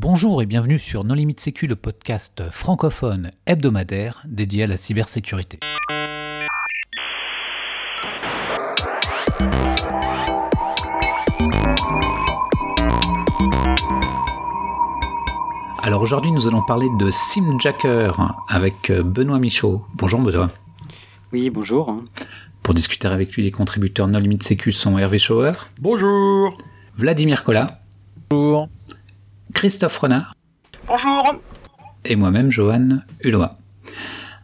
Bonjour et bienvenue sur Non Limite Sécu, le podcast francophone hebdomadaire dédié à la cybersécurité. Alors aujourd'hui, nous allons parler de Simjacker avec Benoît Michaud. Bonjour Benoît. Oui, bonjour. Pour discuter avec lui, les contributeurs Non Limite Sécu sont Hervé Schauer. Bonjour. Vladimir Collat. Bonjour. Christophe Renard. Bonjour. Et moi-même, Johan Hulot.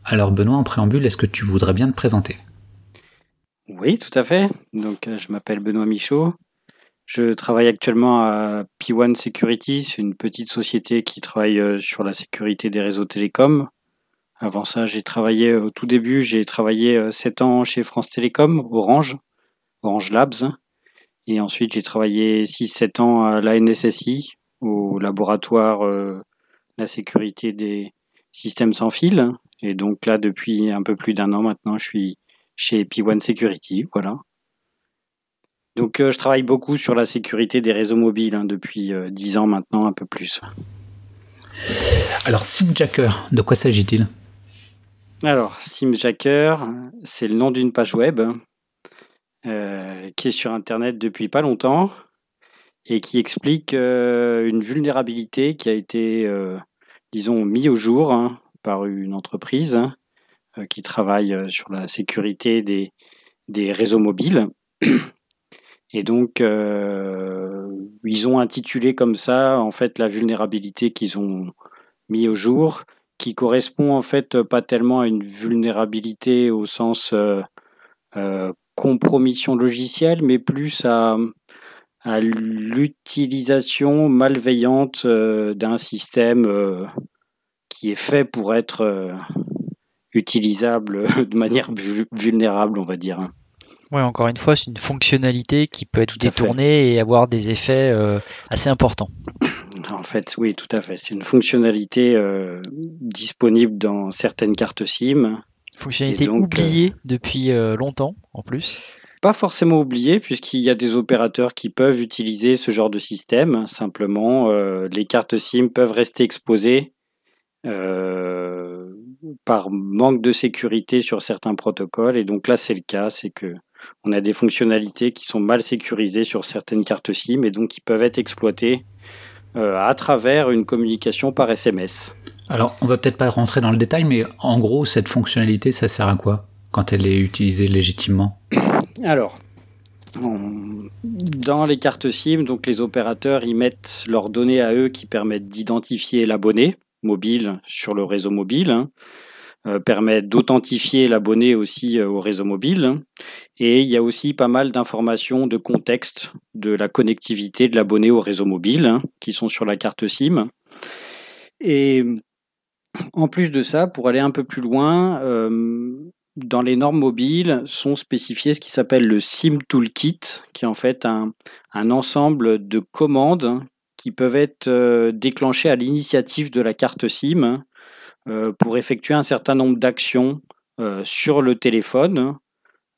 Alors Benoît, en préambule, est-ce que tu voudrais bien te présenter? Oui, tout à fait. Donc, euh, je m'appelle Benoît Michaud. Je travaille actuellement à P1 Security, c'est une petite société qui travaille euh, sur la sécurité des réseaux télécoms. Avant ça, j'ai travaillé au tout début, j'ai travaillé 7 euh, ans chez France Télécom, Orange, Orange Labs. Et ensuite, j'ai travaillé 6-7 ans à la NSSI, au laboratoire euh, la sécurité des systèmes sans fil. Et donc là, depuis un peu plus d'un an maintenant, je suis chez P1 Security. Voilà. Donc euh, je travaille beaucoup sur la sécurité des réseaux mobiles hein, depuis euh, 10 ans maintenant, un peu plus. Alors Simjacker, de quoi s'agit-il? Alors Simjacker, c'est le nom d'une page web euh, qui est sur Internet depuis pas longtemps et qui explique euh, une vulnérabilité qui a été, euh, disons, mise au jour hein, par une entreprise hein, euh, qui travaille sur la sécurité des, des réseaux mobiles. Et donc, ils ont intitulé comme ça, en fait, la vulnérabilité qu'ils ont mis au jour, qui correspond en fait pas tellement à une vulnérabilité au sens compromission logicielle, mais plus à, à l'utilisation malveillante euh, d'un système euh, qui est fait pour être euh, utilisable de manière vu- vulnérable, on va dire. Ouais, encore une fois, c'est une fonctionnalité qui peut être Tout détournée et avoir des effets euh, assez importants. En fait, oui, tout à fait. C'est une fonctionnalité euh, disponible dans certaines cartes SIM. Fonctionnalité donc, oubliée depuis longtemps, en plus. Pas forcément oubliée, puisqu'il y a des opérateurs qui peuvent utiliser ce genre de système. Simplement, euh, les cartes SIM peuvent rester exposées euh, par manque de sécurité sur certains protocoles. Et donc là, c'est le cas, c'est que on a des fonctionnalités qui sont mal sécurisées sur certaines cartes SIM et donc qui peuvent être exploitées euh, à travers une communication par SMS. Alors, on va peut-être pas rentrer dans le détail, mais en gros, cette fonctionnalité, ça sert à quoi quand elle est utilisée légitimement? Alors, dans les cartes SIM, donc les opérateurs y mettent leurs données à eux qui permettent d'identifier l'abonné mobile sur le réseau mobile, hein, euh, permettent d'authentifier l'abonné aussi euh, au réseau mobile, et il y a aussi pas mal d'informations de contexte de la connectivité de l'abonné au réseau mobile hein, qui sont sur la carte SIM. Et en plus de ça, pour aller un peu plus loin, euh, dans les normes mobiles sont spécifiés ce qui s'appelle le SIM Toolkit, qui est en fait un, ensemble de commandes qui peuvent être euh, déclenchées à l'initiative de la carte SIM euh, pour effectuer un certain nombre d'actions euh, sur le téléphone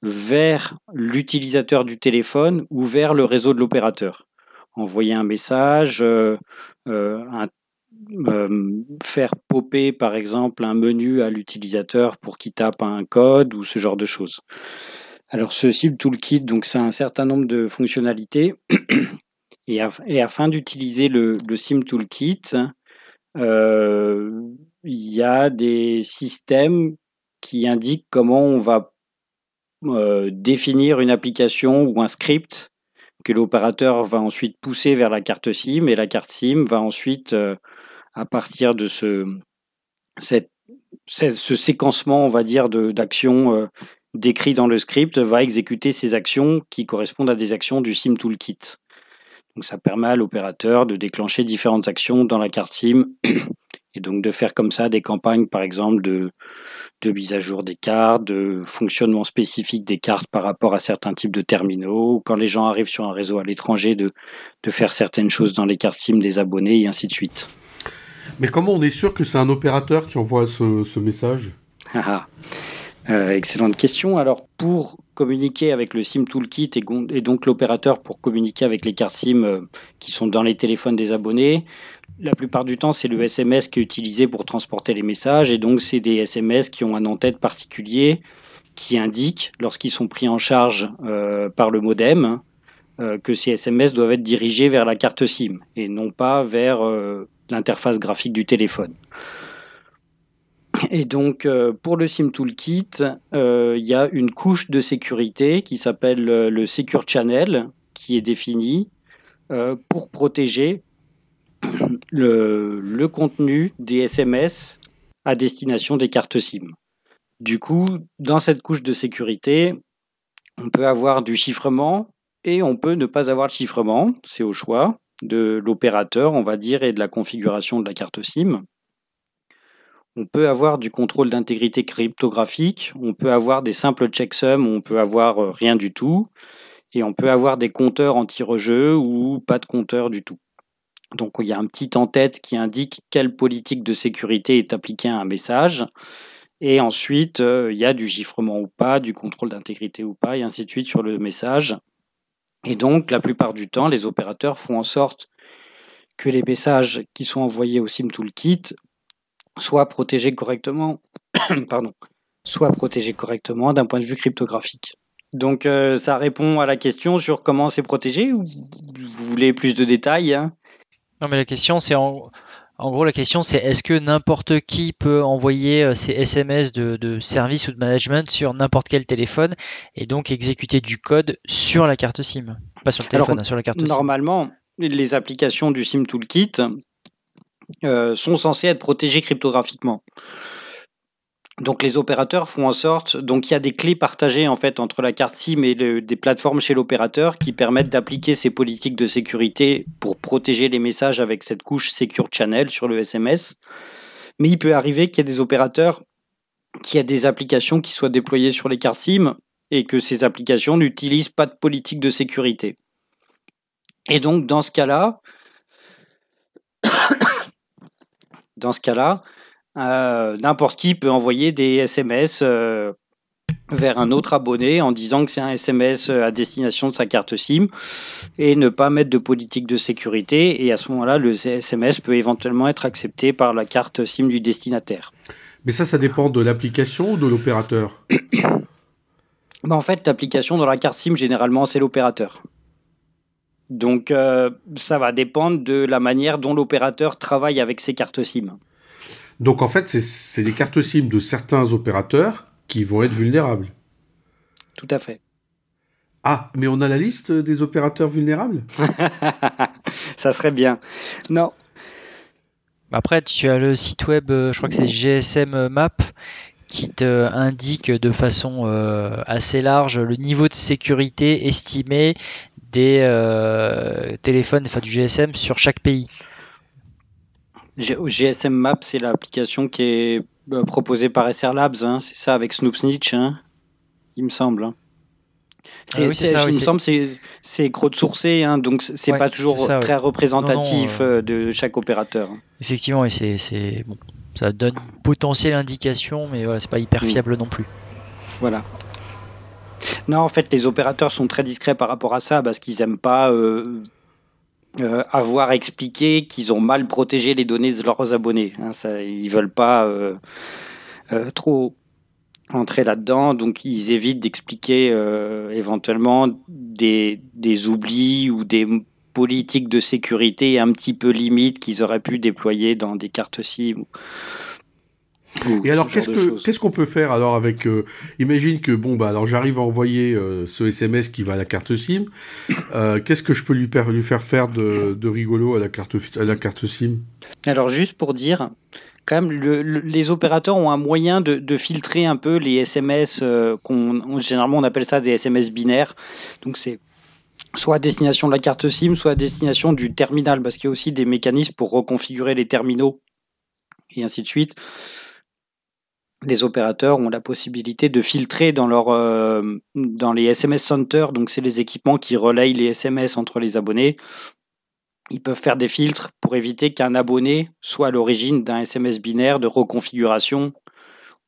vers l'utilisateur du téléphone ou vers le réseau de l'opérateur. Envoyer un message, un euh, faire popper par exemple un menu à l'utilisateur pour qu'il tape un code ou ce genre de choses. Alors ce SIM Toolkit, donc c'est un certain nombre de fonctionnalités et, af- et afin d'utiliser le, SIM Toolkit, euh, il y a des systèmes qui indiquent comment on va euh, définir une application ou un script que l'opérateur va ensuite pousser vers la carte SIM et la carte SIM va ensuite à partir de ce, cette- ce, ce séquencement, on va dire, d'actions euh, décrites dans le script, va exécuter ces actions qui correspondent à des actions du SIM Toolkit. Donc ça permet à l'opérateur de déclencher différentes actions dans la carte SIM et donc de faire comme ça des campagnes, par exemple, de, de mise à jour des cartes, de fonctionnement spécifique des cartes par rapport à certains types de terminaux, ou quand les gens arrivent sur un réseau à l'étranger, de, de faire certaines choses dans les cartes SIM des abonnés et ainsi de suite. Mais comment on est sûr que c'est un opérateur qui envoie ce, message? Ah, ah. Euh, excellente question. Alors, pour communiquer avec le SIM Toolkit et, donc l'opérateur pour communiquer avec les cartes SIM euh, qui sont dans les téléphones des abonnés, la plupart du temps, c'est le SMS qui est utilisé pour transporter les messages. Et donc, c'est des SMS qui ont un en-tête particulier qui indique, lorsqu'ils sont pris en charge euh, par le modem, que ces SMS doivent être dirigés vers la carte SIM et non pas vers l'interface graphique du téléphone. Et donc, pour le SIM Toolkit, il y a une couche de sécurité qui s'appelle le Secure Channel, qui est définie pour protéger le, le, contenu des SMS à destination des cartes SIM. Du coup, dans cette couche de sécurité, on peut avoir du chiffrement et on peut ne pas avoir de chiffrement. C'est au choix de l'opérateur, on va dire, et de la configuration de la carte SIM. On peut avoir du contrôle d'intégrité cryptographique, on peut avoir des simples checksums, on peut avoir euh, rien du tout, et on peut avoir des compteurs anti-rejeu ou pas de compteur du tout. Donc il y a un petit en-tête qui indique quelle politique de sécurité est appliquée à un message. Et ensuite, euh, il y a du chiffrement ou pas, du contrôle d'intégrité ou pas, et ainsi de suite sur le message. Et donc, la plupart du temps, les opérateurs font en sorte que les messages qui sont envoyés au SIM Toolkit soient protégés correctement, pardon, soient protégés correctement d'un point de vue cryptographique. Donc, euh, ça répond à la question sur comment c'est protégé ou vous voulez plus de détails hein? Non, mais la question, c'est en, en gros, la question c'est est-ce que n'importe qui peut envoyer ces euh, SMS de, service ou de management sur n'importe quel téléphone et donc exécuter du code sur la carte SIM? Pas sur le téléphone, hein, sur la carte SIM. Normalement, les applications du SIM Toolkit euh, sont censées être protégées cryptographiquement. Donc les opérateurs font en sorte, donc il y a des clés partagées en fait entre la carte SIM et des plateformes chez l'opérateur qui permettent d'appliquer ces politiques de sécurité pour protéger les messages avec cette couche Secure Channel sur le SMS. Mais il peut arriver qu'il y ait des opérateurs qui aient des applications qui soient déployées sur les cartes SIM et que ces applications n'utilisent pas de politique de sécurité. Et donc dans ce cas-là, dans ce cas-là, euh, n'importe qui peut envoyer des SMS euh, vers un autre abonné en disant que c'est un SMS à destination de sa carte SIM et ne pas mettre de politique de sécurité. Et à ce moment-là, le SMS peut éventuellement être accepté par la carte SIM du destinataire. Mais ça, ça dépend de l'application ou de l'opérateur bah, En fait, l'application dans la carte SIM, généralement, c'est l'opérateur. Donc, euh, ça va dépendre de la manière dont l'opérateur travaille avec ses cartes SIM. Donc en fait, c'est les cartes SIM de certains opérateurs qui vont être vulnérables. Tout à fait. Ah, mais on a la liste des opérateurs vulnérables? Ça serait bien. Non. Après, tu as le site web, euh, je crois que c'est GSM Map, qui te indique de façon euh, assez large le niveau de sécurité estimé des euh, téléphones, enfin du GSM sur chaque pays. GSM Map, c'est l'application qui est euh, proposée par SR Labs, hein. c'est ça, avec Snoop Snitch, hein. il me semble. Hein. Ah c'est, ça, il me semble c'est, c'est crowdsourcé, hein, donc c'est pas toujours très représentatif euh, euh, de chaque opérateur. Effectivement, et c'est, c'est bon, ça donne une potentielle indication, mais voilà, c'est pas hyper fiable non plus. Voilà. Non, en fait, les opérateurs sont très discrets par rapport à ça parce qu'ils aiment pas euh, avoir expliqué qu'ils ont mal protégé les données de leurs abonnés. Hein, ça, ils veulent pas euh, euh, trop entrer là-dedans, donc ils évitent d'expliquer éventuellement des, des, oublis ou des politiques de sécurité un petit peu limites qu'ils auraient pu déployer dans des cartes SIM et alors, qu'est-ce que qu'est-ce qu'on peut faire alors avec euh, Imagine que bon bah alors j'arrive à envoyer euh, ce SMS qui va à la carte SIM. Euh, qu'est-ce que je peux lui, lui faire faire de, de, rigolo à la carte à la carte SIM? Alors juste pour dire, quand même, le, les opérateurs ont un moyen de, de filtrer un peu les SMS qu'on généralement on appelle ça des SMS binaires. Donc c'est soit à destination de la carte SIM, soit à destination du terminal, parce qu'il y a aussi des mécanismes pour reconfigurer les terminaux et ainsi de suite les opérateurs ont la possibilité de filtrer dans, leur, euh, dans les SMS Center, donc c'est les équipements qui relayent les SMS entre les abonnés. Ils peuvent faire des filtres pour éviter qu'un abonné soit à l'origine d'un SMS binaire de reconfiguration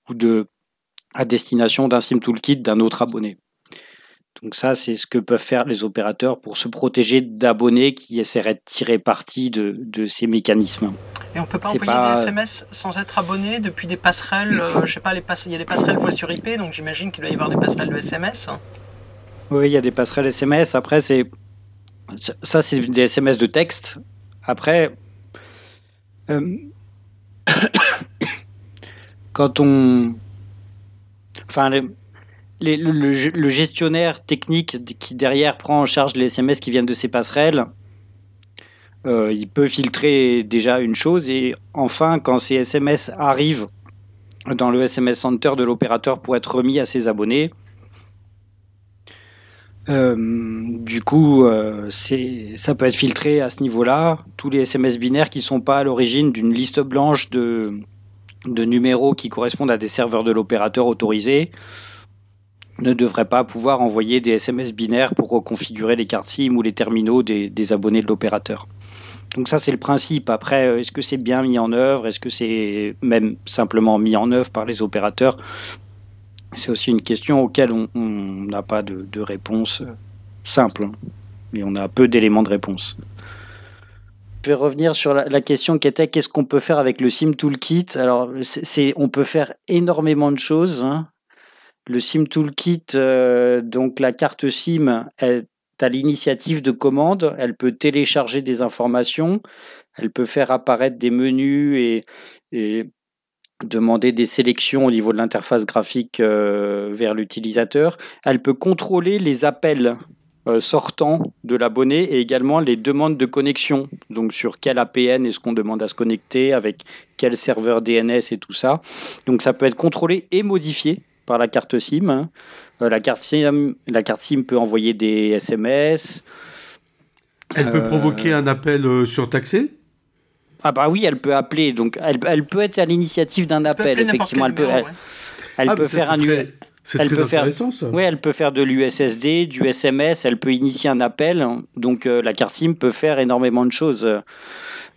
ou de à destination d'un SIM toolkit d'un autre abonné. Donc ça, c'est ce que peuvent faire les opérateurs pour se protéger d'abonnés qui essaieraient de tirer parti de, ces mécanismes. Et on peut pas envoyer des SMS sans être abonné depuis des passerelles, euh, je sais pas, les il y a des passerelles voix sur IP, donc j'imagine qu'il doit y avoir des passerelles de SMS. Oui, il y a des passerelles SMS. Après, c'est ça, c'est des SMS de texte. Après, euh, quand on, enfin, le, gestionnaire technique qui derrière prend en charge les SMS qui viennent de ces passerelles, euh, il peut filtrer déjà une chose et enfin quand ces SMS arrivent dans le SMS Center de l'opérateur pour être remis à ses abonnés, euh, du coup, euh, ça peut être filtré à ce niveau-là. Tous les SMS binaires qui ne sont pas à l'origine d'une liste blanche de, de numéros qui correspondent à des serveurs de l'opérateur autorisés ne devraient pas pouvoir envoyer des SMS binaires pour reconfigurer les cartes SIM ou les terminaux des, abonnés de l'opérateur. Donc ça c'est le principe. Après, euh, est-ce que c'est bien mis en œuvre? Est-ce que c'est même simplement mis en œuvre par les opérateurs? C'est aussi une question auquel on n'a pas de, réponse simple, hein. mais on a peu d'éléments de réponse. Je vais revenir sur la, question qui était qu'est-ce qu'on peut faire avec le SIM Toolkit? Alors, on peut faire énormément de choses. Hein. Le SIM Toolkit, euh, donc la carte SIM est à l'initiative de commande. Elle peut télécharger des informations. Elle peut faire apparaître des menus et demander des sélections au niveau de l'interface graphique euh, vers l'utilisateur. Elle peut contrôler les appels euh, sortants de l'abonné et également les demandes de connexion. Donc sur quel APN est-ce qu'on demande à se connecter, avec quel serveur DNS et tout ça. Donc ça peut être contrôlé et modifié par la carte SIM. Hein. Euh, la, carte SIM la carte SIM peut envoyer des SMS. Elle peut provoquer un appel surtaxé? Ah bah oui, elle peut appeler, donc elle, elle peut être à l'initiative d'un appel, effectivement. Elle peut, elle, peut faire un c'est elle peut faire, ça. Oui, elle peut faire de l'USSD, du SMS, elle peut initier un appel. Donc euh, la carte SIM peut faire énormément de choses.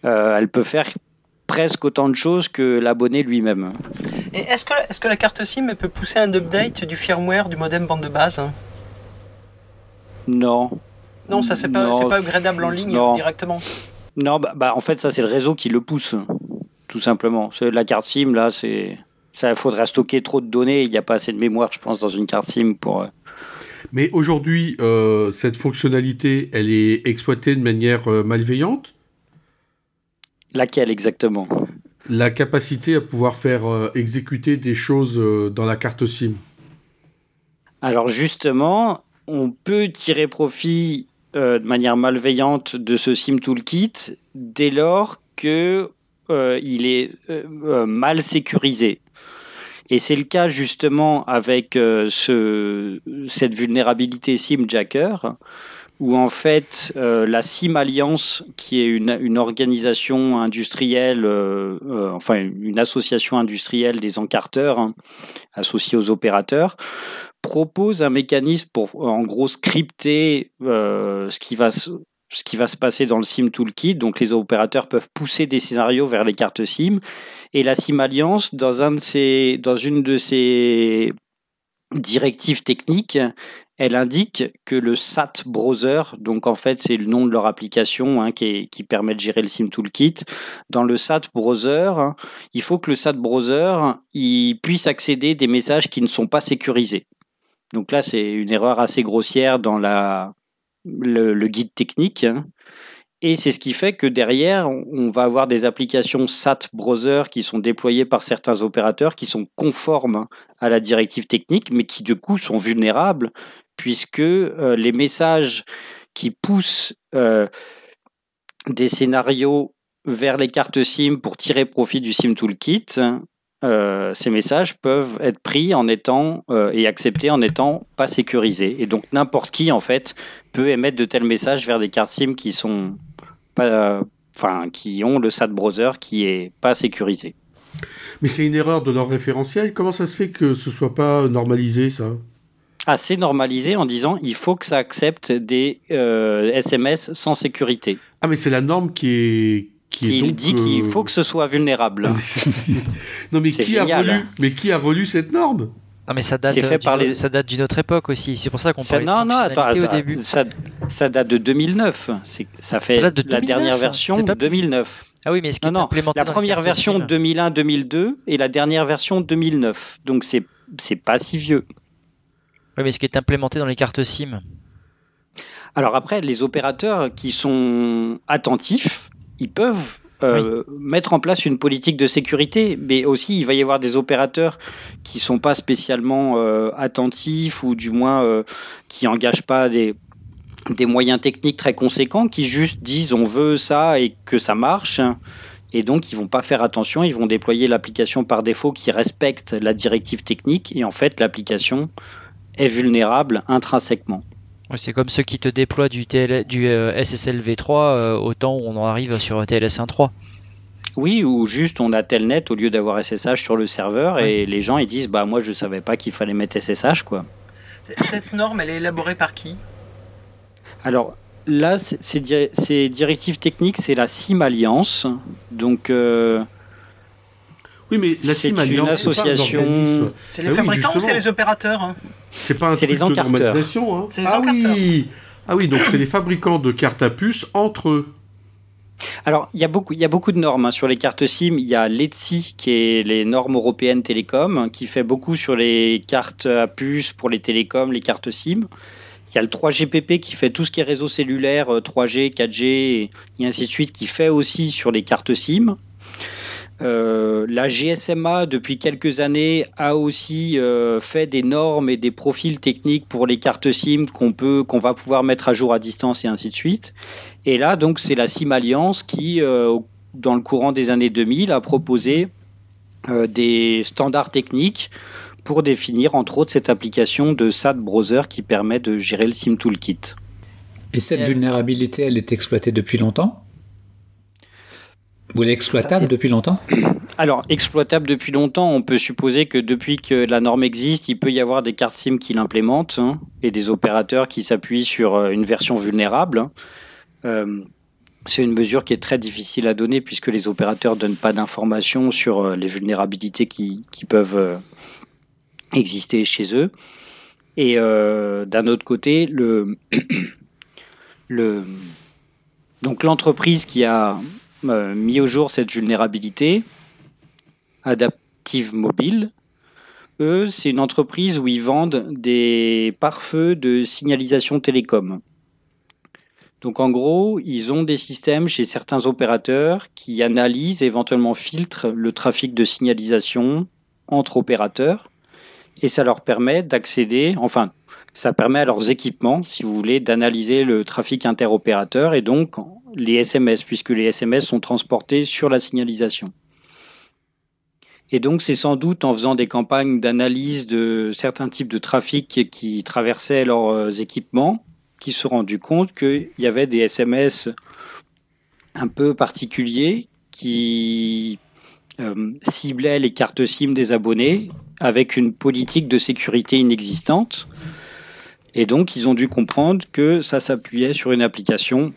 Euh, elle peut faire presque autant de choses que l'abonné lui-même. Et est-ce que, est que la carte SIM peut pousser un update du firmware du modem bande de base Non. Non, ça c'est pas, pas upgradable en ligne directement. Non, bah, bah, en fait, ça, c'est le réseau qui le pousse, tout simplement. La carte SIM, là, c'est. Ça, faudrait stocker trop de données. Il n'y a pas assez de mémoire, je pense, dans une carte SIM pour. Euh, Mais aujourd'hui, euh, cette fonctionnalité, elle est exploitée de manière euh, malveillante? Laquelle exactement? La capacité à pouvoir faire exécuter des choses dans la carte SIM. Alors justement, on peut tirer profit euh, de manière malveillante de ce SIM Toolkit dès lors que euh, il est euh, mal sécurisé. Et c'est le cas justement avec ce, cette vulnérabilité SIMJacker, où en fait la SIM Alliance, qui est une, organisation industrielle, enfin une association industrielle des encarteurs hein, associés aux opérateurs, propose un mécanisme pour en gros scripter euh, ce qui va se passer dans le SIM Toolkit. Donc, les opérateurs peuvent pousser des scénarios vers les cartes SIM. Et la SIM Alliance, dans une de ses directives techniques, elle indique que le SAT Browser, donc en fait c'est le nom de leur application hein, qui, permet de gérer le SIM Toolkit, dans le SAT Browser, il faut que le SAT Browser puisse accéder des messages qui ne sont pas sécurisés. Donc là, c'est une erreur assez grossière dans le, guide technique. Hein. Et c'est ce qui fait que derrière, on va avoir des applications SAT browser qui sont déployées par certains opérateurs qui sont conformes à la directive technique, mais qui du coup sont vulnérables, puisque euh, les messages qui poussent euh, des scénarios vers les cartes SIM pour tirer profit du SIM Toolkit euh, ces messages peuvent être pris en étant et acceptés en étant pas sécurisés. Et donc n'importe qui en fait peut émettre de tels messages vers des cartes SIM qui sont pas, enfin qui ont le SAT browser qui est pas sécurisé. Mais c'est une erreur de leur référentiel. Comment ça se fait que ce soit pas normalisé ça? Assez normalisé en disant il faut que ça accepte des SMS euh, sans sécurité. Ah mais c'est la norme qui est qui, dit qu'il euh, faut que ce soit vulnérable. non mais qui a relu Mais qui a relu cette norme? Non mais ça date, ça date d'une autre époque aussi. C'est pour ça qu'on parlait non, de non, attends, au début. Ça, ça, date de 2009. Ça fait la dernière version de 2009. Ah oui, mais est-ce non, la première version 2001-2002 et la dernière version 2009. Donc c'est c'est pas si vieux. Oui, mais ce qui est implémenté dans les cartes SIM Alors après, les opérateurs qui sont attentifs, ils peuvent euh, mettre en place une politique de sécurité, mais aussi il va y avoir des opérateurs qui sont pas spécialement euh, attentifs ou du moins euh, qui engagent pas des des moyens techniques très conséquents, qui juste disent on veut ça et que ça marche. Et donc, ils vont pas faire attention, ils vont déployer l'application par défaut qui respecte la directive technique. Et en fait, l'application est vulnérable intrinsèquement. C'est comme ceux qui te déploient du, du euh, SSL v3 euh, au temps où on en arrive sur TLS 1.3. Oui, ou juste on a Telnet au lieu d'avoir SSH sur le serveur et les gens ils disent bah moi je savais pas qu'il fallait mettre SSH quoi. Cette norme elle est élaborée par qui? Alors là ces directives techniques c'est la SIM Alliance donc euh, oui, mais la c'est une association. C'est les ah fabricants ou c'est les opérateurs hein C'est pas un truc les encarteurs. Hein c'est les ah encarteurs. Oui. Ah oui, donc c'est les fabricants de cartes à puce entre eux. Alors, il y, a beaucoup, il y a beaucoup de normes hein. sur les cartes SIM. Il y a l'ETSI, qui est les normes européennes télécom, qui fait beaucoup sur les cartes à puce pour les télécoms, les cartes SIM. Il y a le 3GPP qui fait tout ce qui est réseau cellulaire, 3G, 4G et ainsi de suite, qui fait aussi sur les cartes SIM. Euh, la GSMA, depuis quelques années, a aussi euh, fait des normes et des profils techniques pour les cartes SIM qu'on peut, qu'on va pouvoir mettre à jour à distance et ainsi de suite. Et là, donc, c'est la SIM Alliance qui, euh, dans le courant des années 2000, a proposé des standards techniques pour définir, entre autres, cette application de SAT Browser qui permet de gérer le SIM Toolkit. Et cette vulnérabilité, elle est exploitée depuis longtemps? Vous l'êtes exploitable depuis longtemps Alors, exploitable depuis longtemps, on peut supposer que depuis que la norme existe, il peut y avoir des cartes SIM qui l'implémentent hein, et des opérateurs qui s'appuient sur euh, une version vulnérable. Euh, c'est une mesure qui est très difficile à donner puisque les opérateurs ne donnent pas d'informations sur euh, les vulnérabilités qui, peuvent exister chez eux. Et d'un autre côté, le, le, donc l'entreprise qui a euh, mis au jour cette vulnérabilité, Adaptive Mobile. Eux, c'est une entreprise où ils vendent des pare-feux de signalisation télécom. Donc en gros, ils ont des systèmes chez certains opérateurs qui analysent, éventuellement filtrent le trafic de signalisation entre opérateurs et ça leur permet d'accéder, enfin, ça permet à leurs équipements, si vous voulez, d'analyser le trafic interopérateur et donc les SMS, puisque les SMS sont transportés sur la signalisation. Et donc c'est sans doute en faisant des campagnes d'analyse de certains types de trafic qui traversaient leurs euh, équipements qu'ils se sont rendus compte qu'il y avait des SMS un peu particuliers qui euh, ciblaient les cartes SIM des abonnés avec une politique de sécurité inexistante. Et donc ils ont dû comprendre que ça s'appuyait sur une application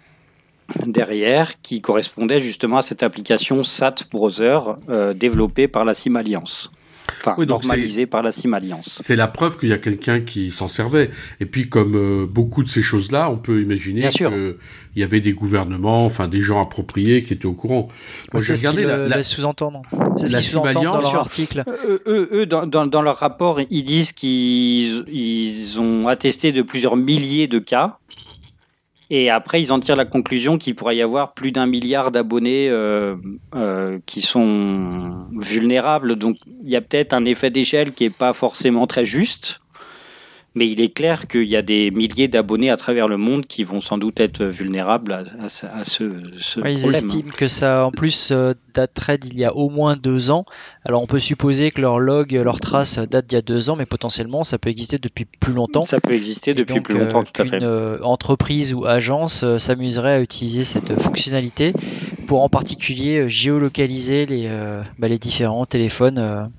derrière qui correspondait justement à cette application SAT Browser euh, développée par la SIM Alliance. Enfin, normalisée par la SIM Alliance. C'est la preuve qu'il y a quelqu'un qui s'en servait. Et puis, comme euh, beaucoup de ces choses-là, on peut imaginer qu'il y avait des gouvernements, enfin des gens appropriés qui étaient au courant. c'est ce qu'ils la... sous-entendre. C'est ce qu'ils sous-entendent dans leur article. Euh, eux, eux dans, dans, leur rapport, ils disent qu'ils ils ont attesté de plusieurs milliers de cas et après, ils en tirent la conclusion qu'il pourrait y avoir plus d'un milliard d'abonnés euh, euh, qui sont vulnérables. Donc, il y a peut-être un effet d'échelle qui n'est pas forcément très juste. Mais il est clair qu'il y a des milliers d'abonnés à travers le monde qui vont sans doute être vulnérables à, ce, problème. Ils estiment que ça, en plus, euh, daterait d'il y a au moins deux ans. Alors on peut supposer que leur log, leur trace date d'il y a deux ans, mais potentiellement ça peut exister depuis plus longtemps. Ça peut exister depuis plus longtemps, euh, tout à fait. Une euh, entreprise ou agence s'amuserait à utiliser cette fonctionnalité pour en particulier géolocaliser les, bah, les différents téléphones.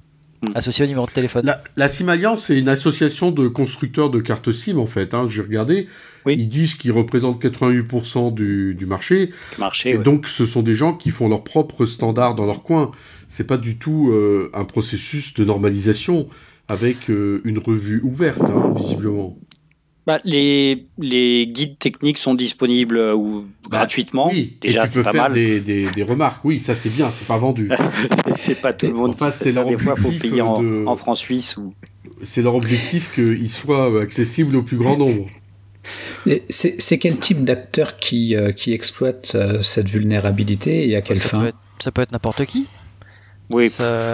Associé au numéro de téléphone. La, SIM Alliance, c'est une association de constructeurs de cartes SIM, en fait. Hein, J'ai regardé. Ils disent qu'ils représentent 88% du, marché. marché et donc, ce sont des gens qui font leurs propres standards dans leur coin. C'est pas du tout euh, un processus de normalisation. avec une revue ouverte, hein, visiblement. Bah, les, les guides techniques sont disponibles ou bah, gratuitement. Oui. Déjà, c'est pas faire Des, des, des, remarques. Oui, ça c'est bien, c'est pas vendu. c'est pas tout le monde. Enfin, c'est Des fois, il faut payer en, en francs suisses. Ou... C'est leur objectif qu'il soit accessible au plus grand nombre. C'est quel type d'acteur qui, euh, qui exploite euh, cette vulnérabilité et à quelle fin Ça peut être n'importe qui. Oui.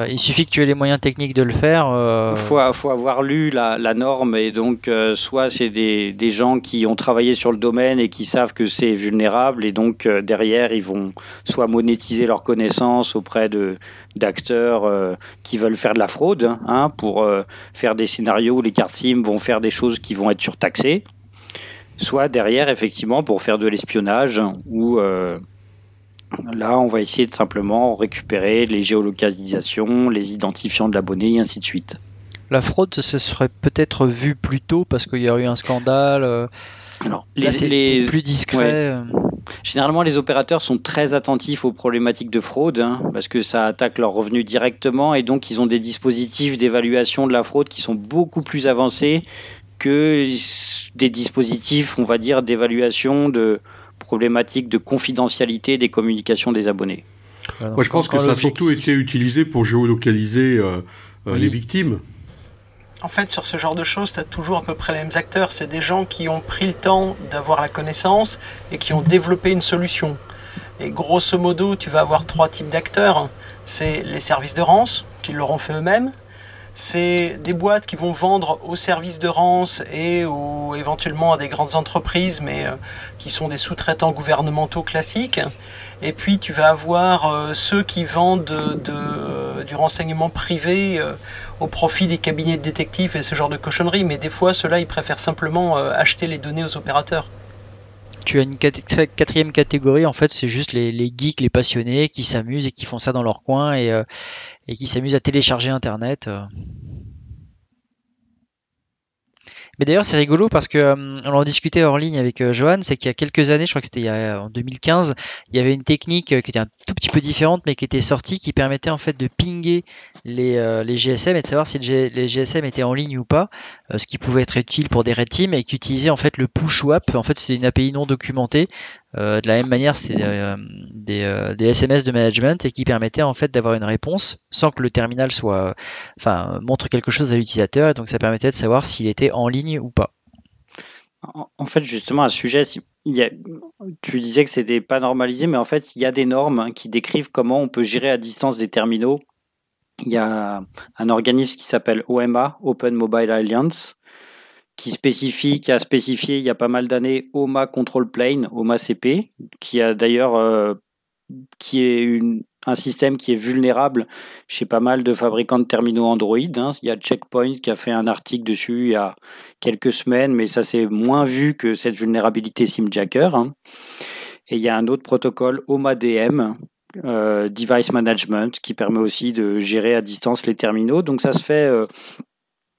il suffit que tu aies les moyens techniques de le faire. Il euh. faut, faut, avoir lu la, la norme et donc soit c'est des, des, gens qui ont travaillé sur le domaine et qui savent que c'est vulnérable et donc derrière ils vont soit monétiser leurs connaissances auprès de d'acteurs qui veulent faire de la fraude hein, pour faire des scénarios où les cartes SIM vont faire des choses qui vont être surtaxées soit derrière effectivement pour faire de l'espionnage ou euh, là on va essayer de simplement récupérer les géolocalisations, les identifiants de l'abonné et ainsi de suite. La fraude, ce serait peut-être vu plus tôt parce qu'il y a eu un scandale. Euh, Alors, les, plus discret. Euh. Généralement, les opérateurs sont très attentifs aux problématiques de fraude hein, parce que ça attaque leurs revenus directement et donc ils ont des dispositifs d'évaluation de la fraude qui sont beaucoup plus avancés que des dispositifs, on va dire, d'évaluation de problématiques de confidentialité des communications des abonnés. Moi, je pense que ça a surtout été utilisé pour géolocaliser euh, euh, les victimes. En fait, sur ce genre de choses, tu as toujours à peu près les mêmes acteurs. C'est des gens qui ont pris le temps d'avoir la connaissance et qui ont développé une solution. Et grosso modo, tu vas avoir trois types d'acteurs. C'est les services de rance, qui l'auront fait eux-mêmes c'est des boîtes qui vont vendre aux services de rance et éventuellement à des grandes entreprises, mais euh, qui sont des sous-traitants gouvernementaux classiques. Et puis tu vas avoir euh, ceux qui vendent du renseignement privé euh, au profit des cabinets de détectives et ce genre de cochonneries. Mais des fois, ceux-là, ils préfèrent simplement acheter les données aux opérateurs tu as une quatrième catégorie, en fait, c'est juste les, geeks, les passionnés qui s'amusent et qui font ça dans leur coin et, et qui s'amusent à télécharger Internet. Euh. Mais d'ailleurs, c'est rigolo parce que euh, on en discutait hors ligne avec euh, Johan, c'est qu'il y a quelques années, je crois que c'était en 2015, il y avait une technique qui était un tout petit peu différente, mais qui était sortie, qui permettait en fait de pinguer les, les GSM et de savoir si les GSM étaient en ligne ou pas, ce qui pouvait être utile pour des red teams et qui utilisait en fait le push WAP. En fait, c'est une API non documentée euh, de la même manière, c'est euh, des, SMS de management et qui permettaient en fait d'avoir une réponse sans que le terminal soit, enfin, montre quelque chose à l'utilisateur. Donc, ça permettait de savoir s'il était en ligne ou pas. En fait, justement, à ce sujet, tu disais que c'était pas normalisé, mais en fait, il y a des normes qui décrivent comment on peut gérer à distance des terminaux. Il y a un organisme qui s'appelle OMA, Open Mobile Alliance, qui spécifie, qui a spécifié il y a pas mal d'années OMA Control Plane, OMA CP, qui a d'ailleurs euh, qui est un système qui est vulnérable chez pas mal de fabricants de terminaux Android. Hein. Il y a Checkpoint qui a fait un article dessus il y a quelques semaines, mais ça c'est moins vu que cette vulnérabilité SimJacker. Hein. Et il y a un autre protocole OMA-DM, euh, Device Management, qui permet aussi de gérer à distance les terminaux. Donc ça se fait euh,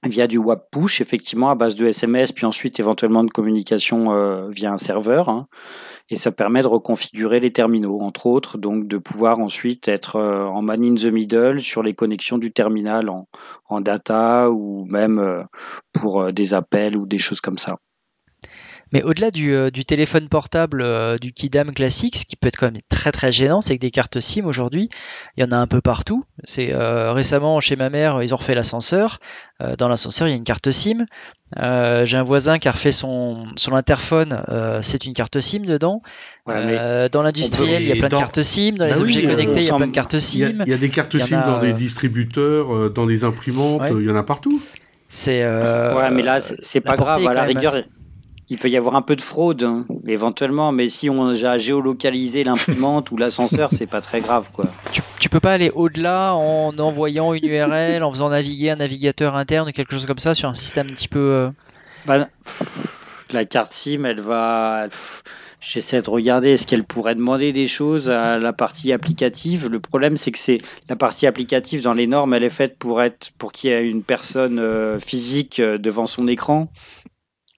via du web push, effectivement, à base de SMS, puis ensuite éventuellement de communication euh, via un serveur. Hein. et ça permet de reconfigurer les terminaux, entre autres, donc de pouvoir ensuite être euh, en man in the middle sur les connexions du terminal en, data ou même euh, pour des appels ou des choses comme ça. Mais au-delà du, euh, téléphone portable euh, du Kidam classique, ce qui peut être quand même très très gênant, c'est que des cartes SIM aujourd'hui, il y en a un peu partout. C'est euh, récemment chez ma mère, ils ont refait l'ascenseur. dans l'ascenseur, il y a une carte SIM. J'ai un voisin qui a refait son, son interphone, c'est une carte SIM dedans. dans l'industriel, il y a plein de cartes SIM. Dans les bah objets connectés, il y a plein de cartes SIM. Il y a, des cartes SIM dans les distributeurs, dans les imprimantes, il y en a partout. C'est. ouais, mais là, c'est pas grave. À la rigueur, il peut y avoir un peu de fraude, hein, éventuellement, mais si on a géolocalisé l'imprimante ou l'ascenseur, c'est pas très grave, quoi. Tu, tu peux pas aller au-delà en envoyant une URL, en faisant naviguer un navigateur interne ou quelque chose comme ça sur un système un petit peu. Euh, bah, la carte SIM, elle va. J'essaie de regarder est-ce qu'elle pourrait demander des choses à la partie applicative. Le problème, c'est que c'est la partie applicative dans les normes, elle est faite pour être pour qu'il y ait une personne euh, physique euh, devant son écran.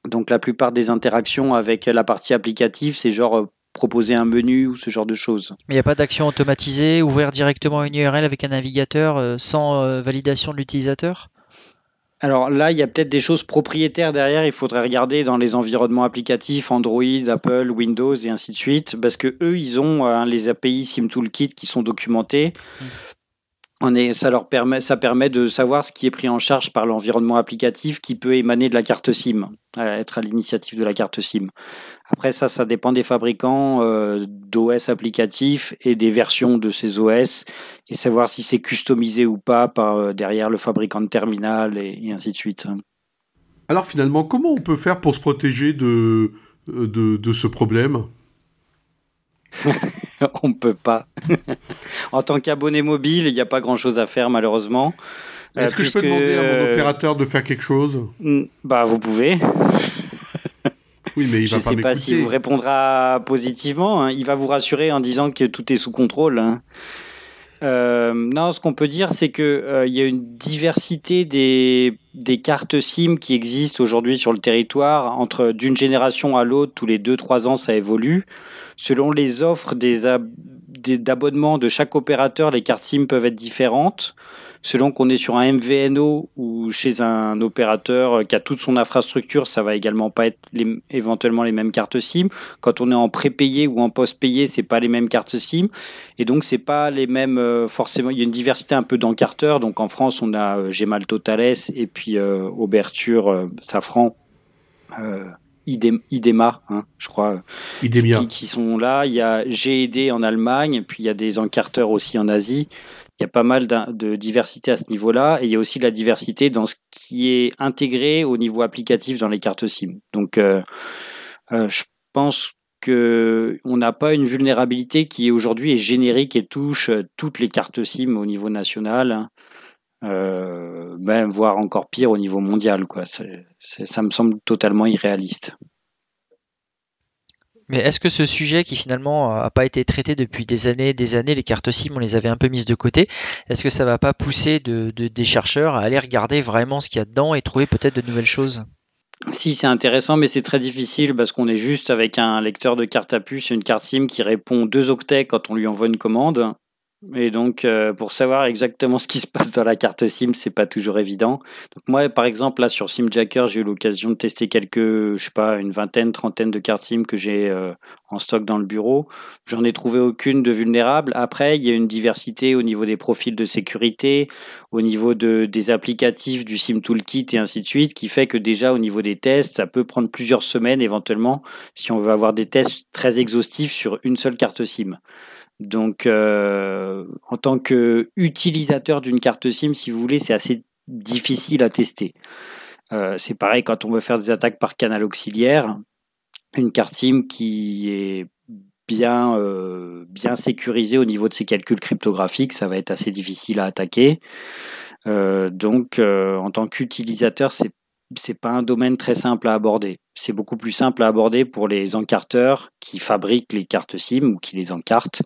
Donc la plupart des interactions avec la partie applicative, c'est genre euh, proposer un menu ou ce genre de choses. Mais il n'y a pas d'action automatisée, ouvrir directement une URL avec un navigateur euh, sans euh, validation de l'utilisateur? Alors là, il y a peut-être des choses propriétaires derrière. Il faudrait regarder dans les environnements applicatifs Android, Apple, Windows et ainsi de suite, parce que eux, ils ont hein, les API SimToolkit qui sont documentés. On est, ça leur permet, ça permet de savoir ce qui est pris en charge par l'environnement applicatif qui peut émaner de la carte SIM, être à l'initiative de la carte SIM. Après ça, ça dépend des fabricants euh, d'OS applicatifs et des versions de ces OS et savoir si c'est customisé ou pas par euh, derrière le fabricant de terminal et, ainsi de suite. Alors finalement, comment on peut faire pour se protéger de, euh, de ce problème? on ne peut pas. en tant qu'abonné mobile, il n'y a pas grand-chose à faire malheureusement. Est-ce que je peux demander à mon opérateur de faire quelque chose? Bah vous pouvez. Oui, mais il je ne sais pas s'il vous répondra positivement. Hein. Il va vous rassurer en disant que tout est sous contrôle. Hein. Euh, non, ce qu'on peut dire, c'est qu'il euh, y a une diversité des, des, cartes SIM qui existent aujourd'hui sur le territoire. Entre d'une génération à l'autre, tous les 2-3 ans, ça évolue. Selon les offres des, de chaque opérateur, les cartes SIM peuvent être différentes selon qu'on est sur un MVNO ou chez un opérateur qui a toute son infrastructure, ça va également pas être éventuellement les mêmes cartes SIM. Quand on est en prépayé ou en post-payé, c'est pas les mêmes cartes SIM. Et donc, c'est pas les mêmes, euh, forcément, il y a une diversité un peu d'encarteurs. Donc, en France, on a euh, Gemal Totales et puis euh, Auberture, Safran. Idema, hein, je crois, Idemia. Qui, sont là. Il y a GED en Allemagne, puis il y a des encarteurs aussi en Asie. Il y a pas mal de diversité à ce niveau-là, et il y a aussi de la diversité dans ce qui est intégré au niveau applicatif dans les cartes SIM. Donc, euh, euh, je pense que on n'a pas une vulnérabilité qui aujourd'hui est générique et touche euh, toutes les cartes SIM au niveau national, même voire encore pire au niveau mondial. Ça me semble totalement irréaliste. Mais est-ce que ce sujet qui finalement n'a pas été traité depuis des années, des années, les cartes SIM, on les avait un peu mises de côté, est-ce que ça va pas pousser de, des chercheurs à aller regarder vraiment ce qu'il y a dedans et trouver peut-être de nouvelles choses? Si, c'est intéressant, mais c'est très difficile parce qu'on est juste avec un lecteur de carte à puce, une carte SIM qui répond deux octets quand on lui envoie une commande. Et donc, euh, pour savoir exactement ce qui se passe dans la carte SIM, c'est pas toujours évident. Donc moi, par exemple, là sur SimJacker, j'ai eu l'occasion de tester quelques, je sais pas, une vingtaine, trentaine de cartes SIM que j'ai euh, en stock dans le bureau. J'en ai trouvé aucune de vulnérable. Après, il y a une diversité au niveau des profils de sécurité, au niveau de, des applicatifs du SIM Toolkit et ainsi de suite, qui fait que déjà au niveau des tests, ça peut prendre plusieurs semaines éventuellement si on veut avoir des tests très exhaustifs sur une seule carte SIM. Donc, euh, en tant qu'utilisateur d'une carte SIM, si vous voulez, c'est assez difficile à tester. Euh, c'est pareil quand on veut faire des attaques par canal auxiliaire. Une carte SIM qui est bien, euh, bien sécurisée au niveau de ses calculs cryptographiques, ça va être assez difficile à attaquer. donc, en tant qu'utilisateur, c'est c'est pas un domaine très simple à aborder. C'est beaucoup plus simple à aborder pour les encarteurs qui fabriquent les cartes SIM ou qui les encartent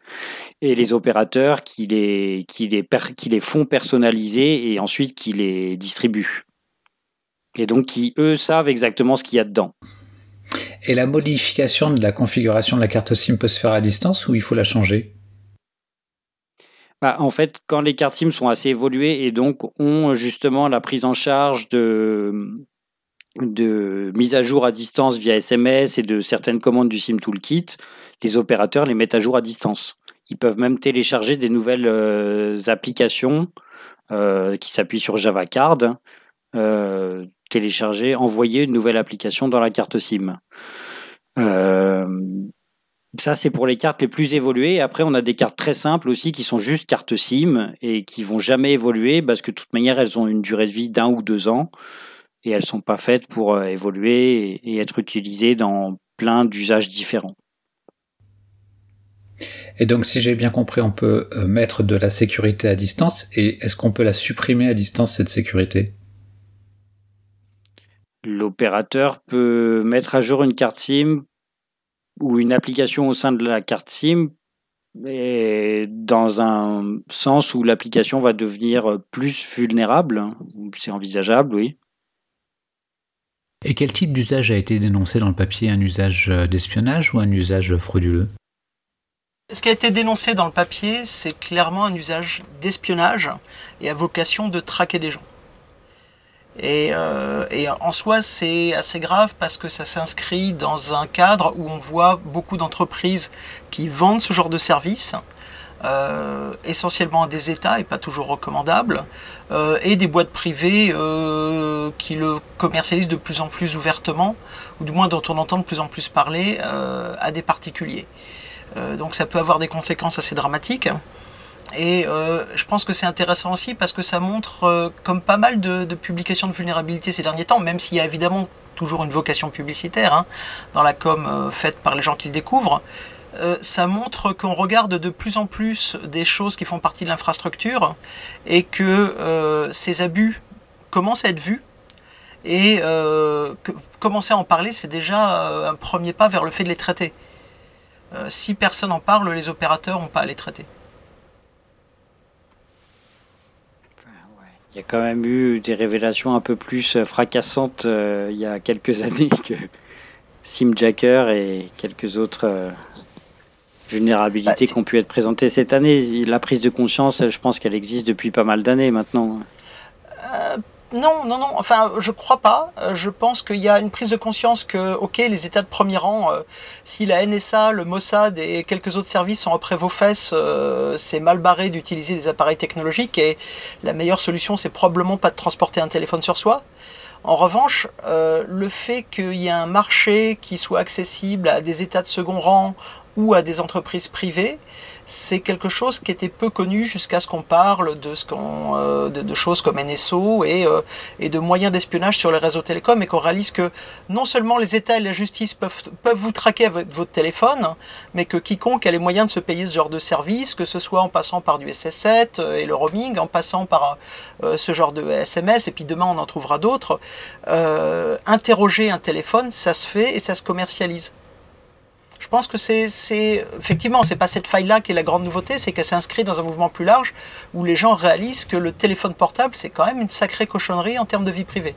et les opérateurs qui les, qui les, qui les font personnaliser et ensuite qui les distribuent. Et donc qui, eux, savent exactement ce qu'il y a dedans. Et la modification de la configuration de la carte SIM peut se faire à distance ou il faut la changer? Bah, en fait, quand les cartes SIM sont assez évoluées et donc ont justement la prise en charge de, de mise à jour à distance via SMS et de certaines commandes du SIM Toolkit, les opérateurs les mettent à jour à distance. Ils peuvent même télécharger des nouvelles euh, applications euh, qui s'appuient sur JavaCard, euh, télécharger, envoyer une nouvelle application dans la carte SIM. ça, c'est pour les cartes les plus évoluées. Après, on a des cartes très simples aussi qui sont juste cartes SIM et qui vont jamais évoluer parce que de toute manière, elles ont une durée de vie d'un ou deux ans et elles sont pas faites pour euh, évoluer et, être utilisées dans plein d'usages différents. Et donc, si j'ai bien compris, on peut euh, mettre de la sécurité à distance. Et est-ce qu'on peut la supprimer à distance, cette sécurité? L'opérateur peut mettre à jour une carte SIM ou une application au sein de la carte SIM et dans un sens où l'application va devenir plus vulnérable. C'est envisageable, oui. Et quel type d'usage a été dénoncé dans le papier? Un usage euh, d'espionnage ou un usage frauduleux? Ce qui a été dénoncé dans le papier, c'est clairement un usage d'espionnage et à vocation de traquer des gens. Et, et, en soi, c'est assez grave parce que ça s'inscrit dans un cadre où on voit beaucoup d'entreprises qui vendent ce genre de services, euh, essentiellement des États et pas toujours recommandables, euh, et des boîtes privées euh, qui le commercialisent de plus en plus ouvertement, ou du moins dont on entend de plus en plus parler à des particuliers. donc ça peut avoir des conséquences assez dramatiques. Et je pense que c'est intéressant aussi parce que ça montre, comme pas mal de, publications de vulnérabilité ces derniers temps, même s'il y a évidemment toujours une vocation publicitaire hein, dans la com faite par les gens qui le découvrent, euh, ça montre qu'on regarde de plus en plus des choses qui font partie de l'infrastructure et que euh, ces abus commencent à être vus. Et euh, commencer à en parler, c'est déjà un premier pas vers le fait de les traiter. si personne n'en parle, les opérateurs n'ont pas à les traiter. Il y a quand même eu des révélations un peu plus fracassantes il y a quelques années que Simjacker et quelques autres vulnérabilités bah, qui ont pu être présentées cette année. La prise de conscience, je pense qu'elle existe depuis pas mal d'années maintenant. Euh, non, non, non. Enfin, je crois pas. Euh, je pense qu'il y a une prise de conscience que, ok, les États de premier rang, euh, si la NSA, le Mossad et quelques autres services sont après vos fesses, c'est mal barré d'utiliser des appareils technologiques et la meilleure solution, c'est probablement pas de transporter un téléphone sur soi. En revanche, le fait qu'il y ait un marché qui soit accessible à des États de second rang ou à des entreprises privées, c'est quelque chose qui était peu connu jusqu'à ce qu'on parle de, euh, choses comme NSO et, euh, et de moyens d'espionnage sur les réseaux télécoms et qu'on réalise que non seulement les États et la justice peuvent, peuvent vous traquer avec votre téléphone, mais que quiconque a les moyens de se payer ce genre de service, que ce soit en passant par du SS7 euh, et le roaming, en passant par ce genre de SMS, et puis demain on en trouvera d'autres, interroger un téléphone, ça se fait et ça se commercialise. Je pense que c'est, effectivement, c'est pas cette faille-là qui est la grande nouveauté, c'est qu'elle s'inscrit dans un mouvement plus large où les gens réalisent que le téléphone portable, c'est quand même une sacrée cochonnerie en termes de vie privée.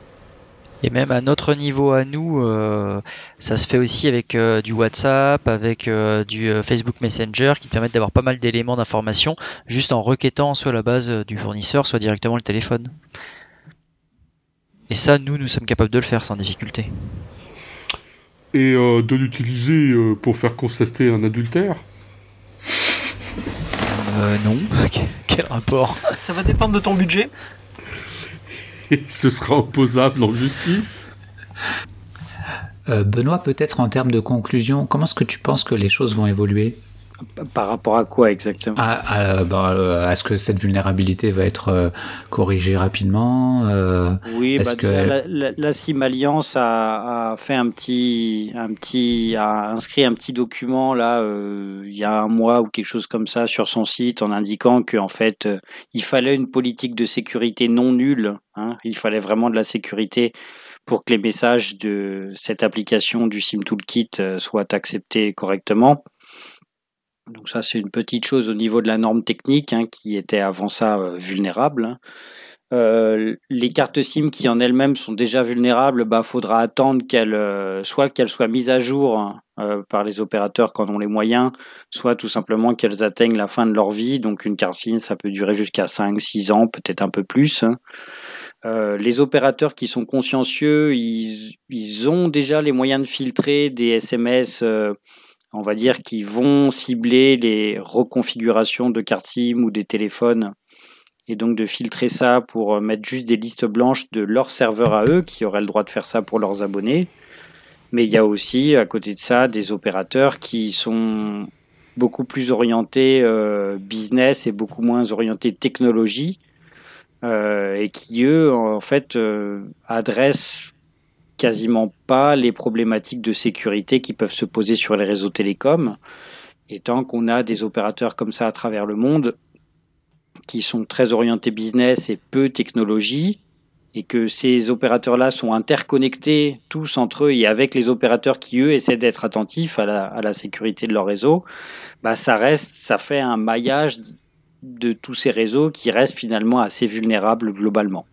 Et même à notre niveau à nous, euh, ça se fait aussi avec euh, du WhatsApp, avec euh, du Facebook Messenger qui permettent d'avoir pas mal d'éléments d'information juste en requêtant soit la base du fournisseur, soit directement le téléphone. Et ça, nous, nous sommes capables de le faire sans difficulté et euh, de l'utiliser euh, pour faire constater un adultère. Euh, non. Quel rapport? Ça va dépendre de ton budget. Et ce sera opposable en justice. Euh, Benoît, peut-être en termes de conclusion, comment est-ce que tu penses que les choses vont évoluer? Par rapport à quoi exactement? À, bah, euh, Est-ce que cette vulnérabilité va être euh, corrigée rapidement euh, Oui, bah, que... la, la, Sim Alliance a, fait un petit, un petit, a inscrit un petit document là il y a un mois ou quelque chose comme ça sur son site en indiquant qu'en fait il fallait une politique de sécurité non nulle. Hein, il fallait vraiment de la sécurité pour que les messages de cette application du SIM Toolkit soient acceptés correctement. Donc ça, c'est une petite chose au niveau de la norme technique hein, qui était avant ça euh, vulnérable. Hein. Euh, les cartes SIM qui en elles-mêmes sont déjà vulnérables, bah faudra attendre qu'elles euh, soit qu'elles soient mises à jour hein, par les opérateurs quand on ont les moyens, soit tout simplement qu'elles atteignent la fin de leur vie. Donc une carte SIM, ça peut durer jusqu'à 5-6 ans, peut-être un peu plus. les opérateurs qui sont consciencieux, ils, ont déjà les moyens de filtrer des SMS on va dire, qui vont cibler les reconfigurations de cartes SIM ou des téléphones et donc de filtrer ça pour euh, mettre juste des listes blanches de leurs serveurs à eux qui auraient le droit de faire ça pour leurs abonnés. Mais il y a aussi à côté de ça des opérateurs qui sont beaucoup plus orientés euh, business et beaucoup moins orientés technologie euh, et qui eux en fait adressent quasiment pas les problématiques de sécurité qui peuvent se poser sur les réseaux télécoms. Et tant qu'on a des opérateurs comme ça à travers le monde, qui sont très orientés business et peu technologie, et que ces opérateurs-là sont interconnectés tous entre eux et avec les opérateurs qui, eux, essaient d'être attentifs à la, sécurité de leur réseau, bah ça reste, ça fait un maillage de tous ces réseaux qui restent finalement assez vulnérables globalement.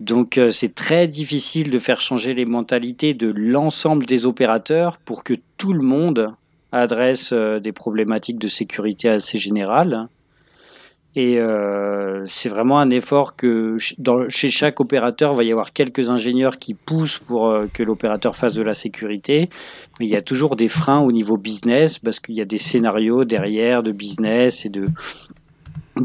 Donc euh, c'est très difficile de faire changer les mentalités de l'ensemble des opérateurs pour que tout le monde adresse euh, des problématiques de sécurité assez générales. Et euh, c'est vraiment un effort que chez chaque opérateur, il va y avoir quelques ingénieurs qui poussent pour que l'opérateur fasse de la sécurité. Mais il y a toujours des freins au niveau business parce qu'il y a des scénarios derrière de business et de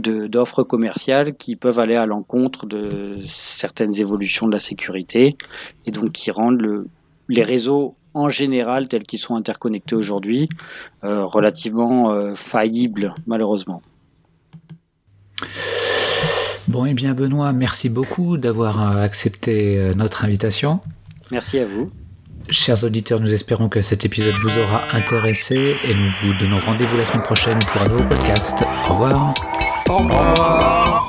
d'offres commerciales qui peuvent aller à l'encontre de certaines évolutions de la sécurité et donc qui rendent le, les réseaux en général tels qu'ils sont interconnectés aujourd'hui euh, relativement faillibles malheureusement. Bon, et eh bien Benoît, merci beaucoup d'avoir euh, accepté euh, notre invitation. Merci à vous. Chers auditeurs, nous espérons que cet épisode vous aura intéressé et nous vous donnons rendez-vous la semaine prochaine pour un nouveau podcast. Au revoir. Au revoir.